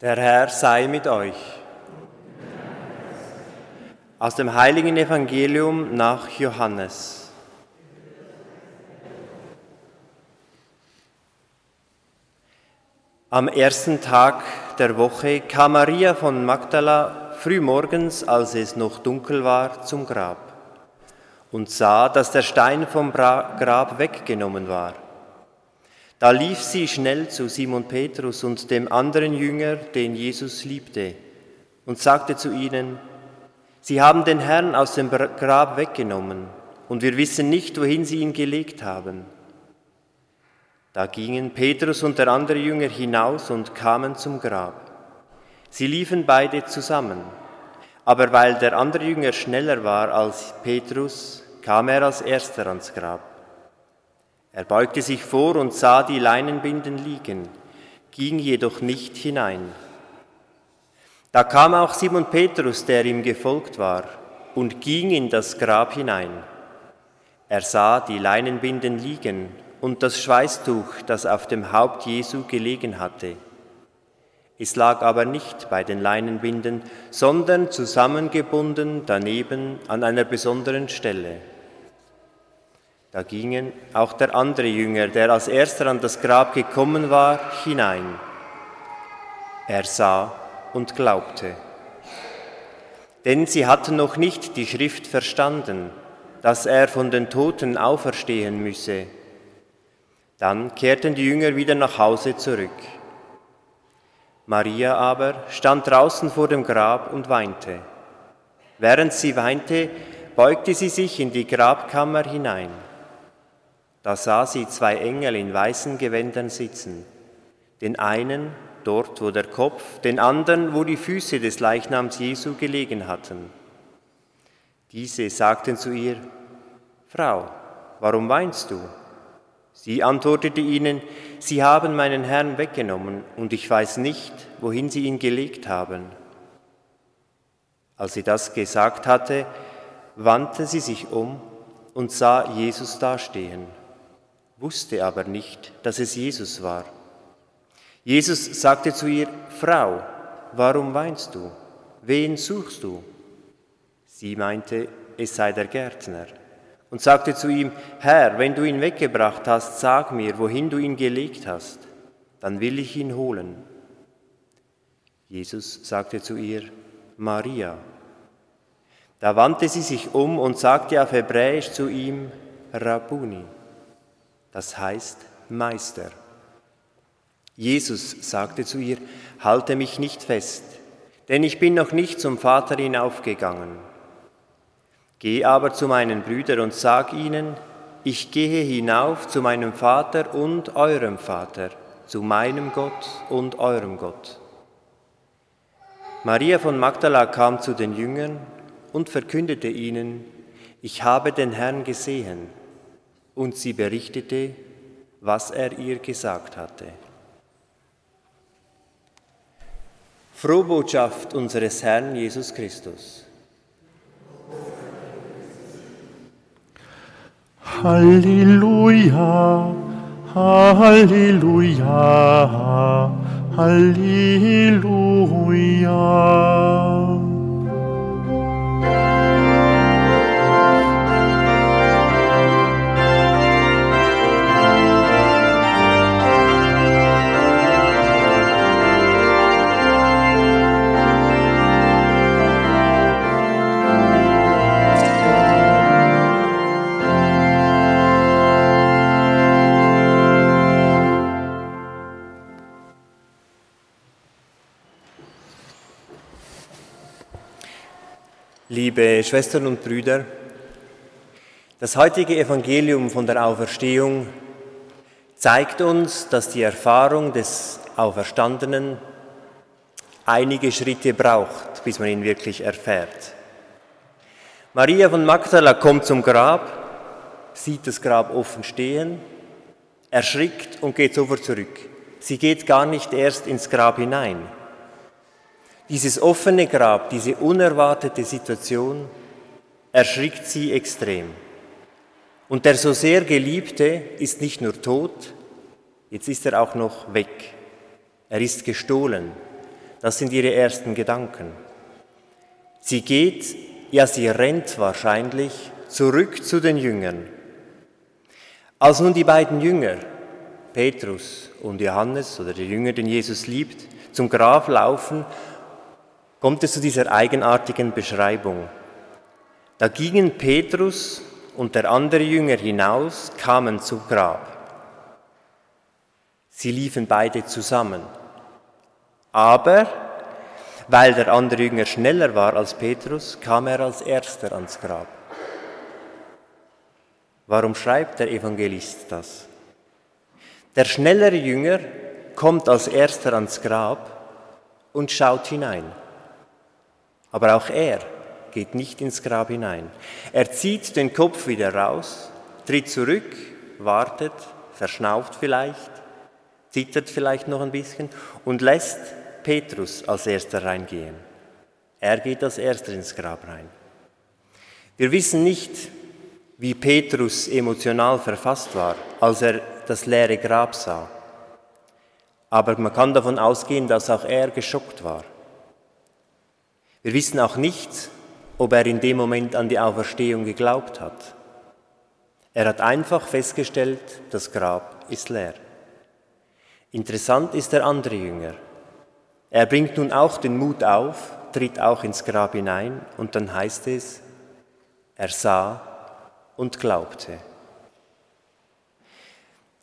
Der Herr sei mit euch. Aus dem heiligen Evangelium nach Johannes. Am ersten Tag der Woche kam Maria von Magdala frühmorgens, als es noch dunkel war, zum Grab und sah, dass der Stein vom Grab weggenommen war. Da lief sie schnell zu Simon Petrus und dem anderen Jünger, den Jesus liebte, und sagte zu ihnen, Sie haben den Herrn aus dem Grab weggenommen, und wir wissen nicht, wohin sie ihn gelegt haben. Da gingen Petrus und der andere Jünger hinaus und kamen zum Grab. Sie liefen beide zusammen, aber weil der andere Jünger schneller war als Petrus, kam er als erster ans Grab. Er beugte sich vor und sah die Leinenbinden liegen, ging jedoch nicht hinein. Da kam auch Simon Petrus, der ihm gefolgt war, und ging in das Grab hinein. Er sah die Leinenbinden liegen und das Schweißtuch, das auf dem Haupt Jesu gelegen hatte. Es lag aber nicht bei den Leinenbinden, sondern zusammengebunden daneben an einer besonderen Stelle. Da gingen auch der andere Jünger, der als erster an das Grab gekommen war, hinein. Er sah und glaubte. Denn sie hatten noch nicht die Schrift verstanden, dass er von den Toten auferstehen müsse. Dann kehrten die Jünger wieder nach Hause zurück. Maria aber stand draußen vor dem Grab und weinte. Während sie weinte, beugte sie sich in die Grabkammer hinein. Da sah sie zwei Engel in weißen Gewändern sitzen, den einen dort, wo der Kopf, den anderen, wo die Füße des Leichnams Jesu gelegen hatten. Diese sagten zu ihr, Frau, warum weinst du? Sie antwortete ihnen, Sie haben meinen Herrn weggenommen und ich weiß nicht, wohin Sie ihn gelegt haben. Als sie das gesagt hatte, wandte sie sich um und sah Jesus dastehen wusste aber nicht, dass es Jesus war. Jesus sagte zu ihr, Frau, warum weinst du? Wen suchst du? Sie meinte, es sei der Gärtner und sagte zu ihm, Herr, wenn du ihn weggebracht hast, sag mir, wohin du ihn gelegt hast, dann will ich ihn holen. Jesus sagte zu ihr, Maria. Da wandte sie sich um und sagte auf Hebräisch zu ihm, Rabuni das heißt Meister. Jesus sagte zu ihr, halte mich nicht fest, denn ich bin noch nicht zum Vater hinaufgegangen. Geh aber zu meinen Brüdern und sag ihnen, ich gehe hinauf zu meinem Vater und eurem Vater, zu meinem Gott und eurem Gott. Maria von Magdala kam zu den Jüngern und verkündete ihnen, ich habe den Herrn gesehen und sie berichtete, was er ihr gesagt hatte. Frohbotschaft unseres Herrn Jesus Christus. Halleluja, Halleluja, Halleluja. Liebe Schwestern und Brüder, das heutige Evangelium von der Auferstehung zeigt uns, dass die Erfahrung des Auferstandenen einige Schritte braucht, bis man ihn wirklich erfährt. Maria von Magdala kommt zum Grab, sieht das Grab offen stehen, erschrickt und geht sofort zurück. Sie geht gar nicht erst ins Grab hinein. Dieses offene Grab, diese unerwartete Situation erschrickt sie extrem. Und der so sehr Geliebte ist nicht nur tot, jetzt ist er auch noch weg. Er ist gestohlen. Das sind ihre ersten Gedanken. Sie geht, ja sie rennt wahrscheinlich zurück zu den Jüngern. Als nun die beiden Jünger, Petrus und Johannes oder der Jünger, den Jesus liebt, zum Grab laufen, kommt es zu dieser eigenartigen Beschreibung. Da gingen Petrus und der andere Jünger hinaus, kamen zum Grab. Sie liefen beide zusammen. Aber weil der andere Jünger schneller war als Petrus, kam er als erster ans Grab. Warum schreibt der Evangelist das? Der schnellere Jünger kommt als erster ans Grab und schaut hinein. Aber auch er geht nicht ins Grab hinein. Er zieht den Kopf wieder raus, tritt zurück, wartet, verschnauft vielleicht, zittert vielleicht noch ein bisschen und lässt Petrus als erster reingehen. Er geht als erster ins Grab rein. Wir wissen nicht, wie Petrus emotional verfasst war, als er das leere Grab sah. Aber man kann davon ausgehen, dass auch er geschockt war. Wir wissen auch nicht, ob er in dem Moment an die Auferstehung geglaubt hat. Er hat einfach festgestellt, das Grab ist leer. Interessant ist der andere Jünger. Er bringt nun auch den Mut auf, tritt auch ins Grab hinein und dann heißt es, er sah und glaubte.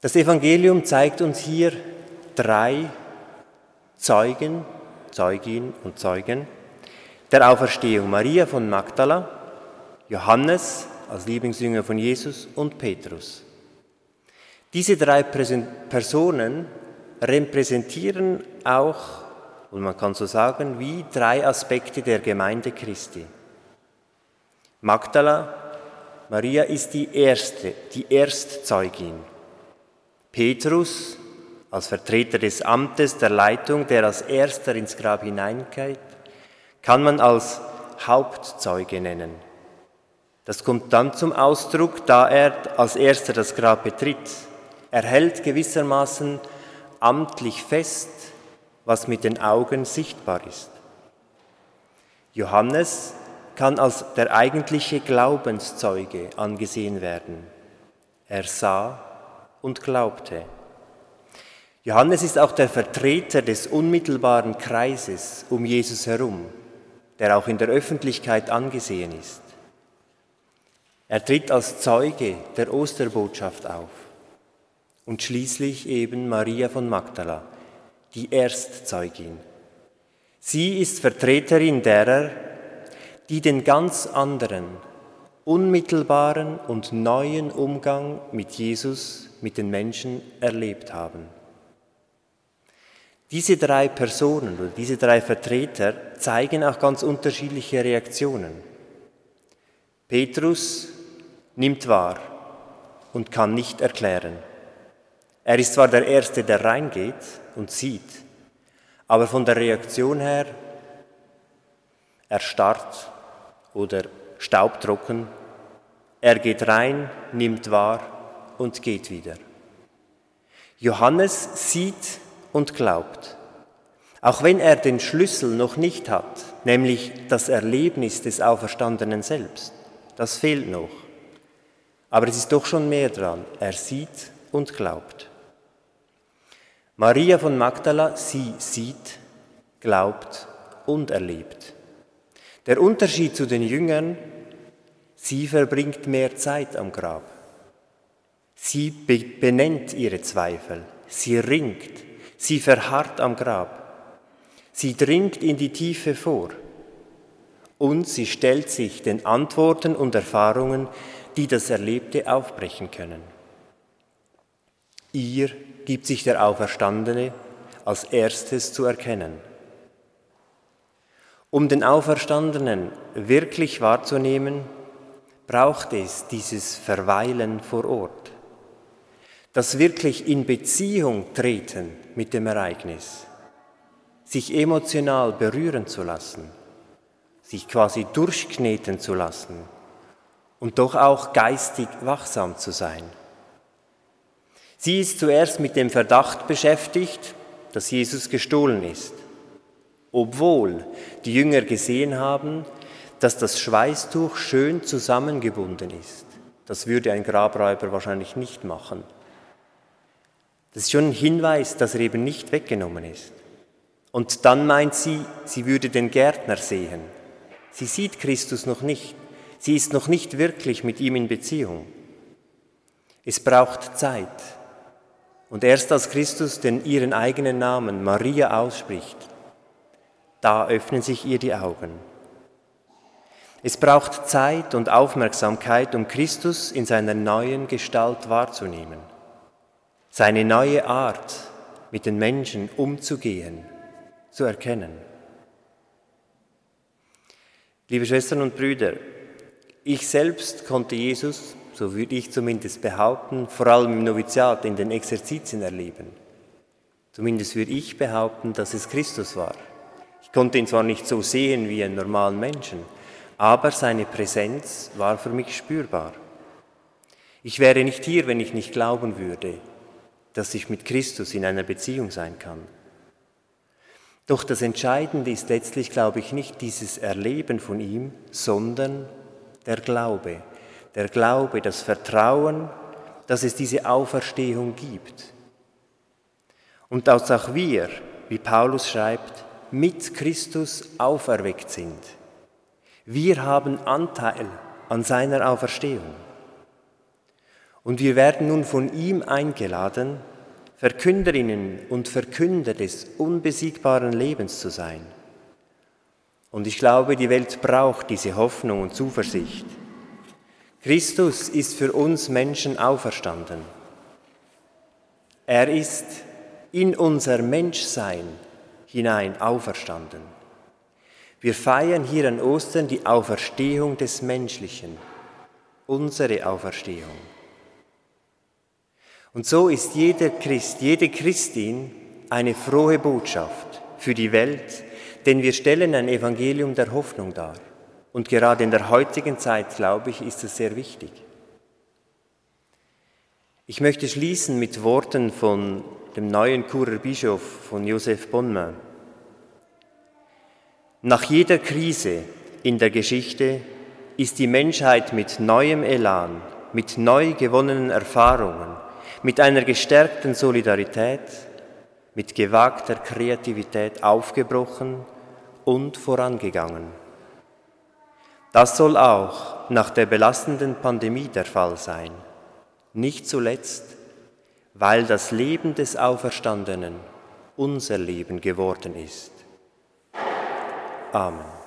Das Evangelium zeigt uns hier drei Zeugen, Zeugin und Zeugen der Auferstehung. Maria von Magdala, Johannes als Lieblingsjünger von Jesus und Petrus. Diese drei Personen repräsentieren auch und man kann so sagen, wie drei Aspekte der Gemeinde Christi. Magdala, Maria ist die erste, die Erstzeugin. Petrus, als Vertreter des Amtes der Leitung, der als erster ins Grab hineingeht, kann man als Hauptzeuge nennen. Das kommt dann zum Ausdruck, da er als erster das Grab betritt. Er hält gewissermaßen amtlich fest, was mit den Augen sichtbar ist. Johannes kann als der eigentliche Glaubenszeuge angesehen werden. Er sah und glaubte. Johannes ist auch der Vertreter des unmittelbaren Kreises um Jesus herum, der auch in der Öffentlichkeit angesehen ist. Er tritt als Zeuge der Osterbotschaft auf und schließlich eben Maria von Magdala, die Erstzeugin. Sie ist Vertreterin derer, die den ganz anderen, unmittelbaren und neuen Umgang mit Jesus, mit den Menschen erlebt haben. Diese drei Personen oder diese drei Vertreter zeigen auch ganz unterschiedliche Reaktionen. Petrus nimmt wahr und kann nicht erklären. Er ist zwar der Erste, der reingeht und sieht, aber von der Reaktion her erstarrt oder staubtrocken. Er geht rein, nimmt wahr und geht wieder. Johannes sieht und glaubt. Auch wenn er den Schlüssel noch nicht hat, nämlich das Erlebnis des Auferstandenen selbst, das fehlt noch. Aber es ist doch schon mehr dran. Er sieht und glaubt. Maria von Magdala, sie sieht, glaubt und erlebt. Der Unterschied zu den Jüngern, sie verbringt mehr Zeit am Grab. Sie benennt ihre Zweifel, sie ringt, sie verharrt am Grab, sie dringt in die Tiefe vor und sie stellt sich den Antworten und Erfahrungen, die das Erlebte aufbrechen können. Ihr gibt sich der Auferstandene als erstes zu erkennen. Um den Auferstandenen wirklich wahrzunehmen, braucht es dieses Verweilen vor Ort, das wirklich in Beziehung treten mit dem Ereignis, sich emotional berühren zu lassen, sich quasi durchkneten zu lassen und doch auch geistig wachsam zu sein. Sie ist zuerst mit dem Verdacht beschäftigt, dass Jesus gestohlen ist. obwohl die Jünger gesehen haben, dass das Schweißtuch schön zusammengebunden ist. Das würde ein Grabräuber wahrscheinlich nicht machen. Das ist schon ein Hinweis, dass er eben nicht weggenommen ist. Und dann meint sie, sie würde den Gärtner sehen. Sie sieht Christus noch nicht. Sie ist noch nicht wirklich mit ihm in Beziehung. Es braucht Zeit. Und erst als Christus den ihren eigenen Namen Maria ausspricht, da öffnen sich ihr die Augen. Es braucht Zeit und Aufmerksamkeit, um Christus in seiner neuen Gestalt wahrzunehmen, seine neue Art, mit den Menschen umzugehen, zu erkennen. Liebe Schwestern und Brüder, ich selbst konnte Jesus, so würde ich zumindest behaupten, vor allem im Noviziat in den Exerzitien erleben. Zumindest würde ich behaupten, dass es Christus war. Ich konnte ihn zwar nicht so sehen wie einen normalen Menschen, aber seine Präsenz war für mich spürbar. Ich wäre nicht hier, wenn ich nicht glauben würde, dass ich mit Christus in einer Beziehung sein kann. Doch das Entscheidende ist letztlich, glaube ich, nicht dieses Erleben von ihm, sondern der Glaube. Der Glaube, das Vertrauen, dass es diese Auferstehung gibt. Und dass auch wir, wie Paulus schreibt, mit Christus auferweckt sind. Wir haben Anteil an seiner Auferstehung. Und wir werden nun von ihm eingeladen, Verkünderinnen und Verkünder des unbesiegbaren Lebens zu sein. Und ich glaube, die Welt braucht diese Hoffnung und Zuversicht. Christus ist für uns Menschen auferstanden. Er ist in unser Menschsein hinein auferstanden. Wir feiern hier an Ostern die Auferstehung des Menschlichen, unsere Auferstehung. Und so ist jeder Christ, jede Christin eine frohe Botschaft für die Welt, denn wir stellen ein Evangelium der Hoffnung dar. Und gerade in der heutigen Zeit, glaube ich, ist es sehr wichtig. Ich möchte schließen mit Worten von dem neuen Churer Bischof von Josef Bonmain. Nach jeder Krise in der Geschichte ist die Menschheit mit neuem Elan, mit neu gewonnenen Erfahrungen, mit einer gestärkten Solidarität, mit gewagter Kreativität aufgebrochen und vorangegangen. Das soll auch nach der belastenden Pandemie der Fall sein, nicht zuletzt, weil das Leben des Auferstandenen unser Leben geworden ist. Amen.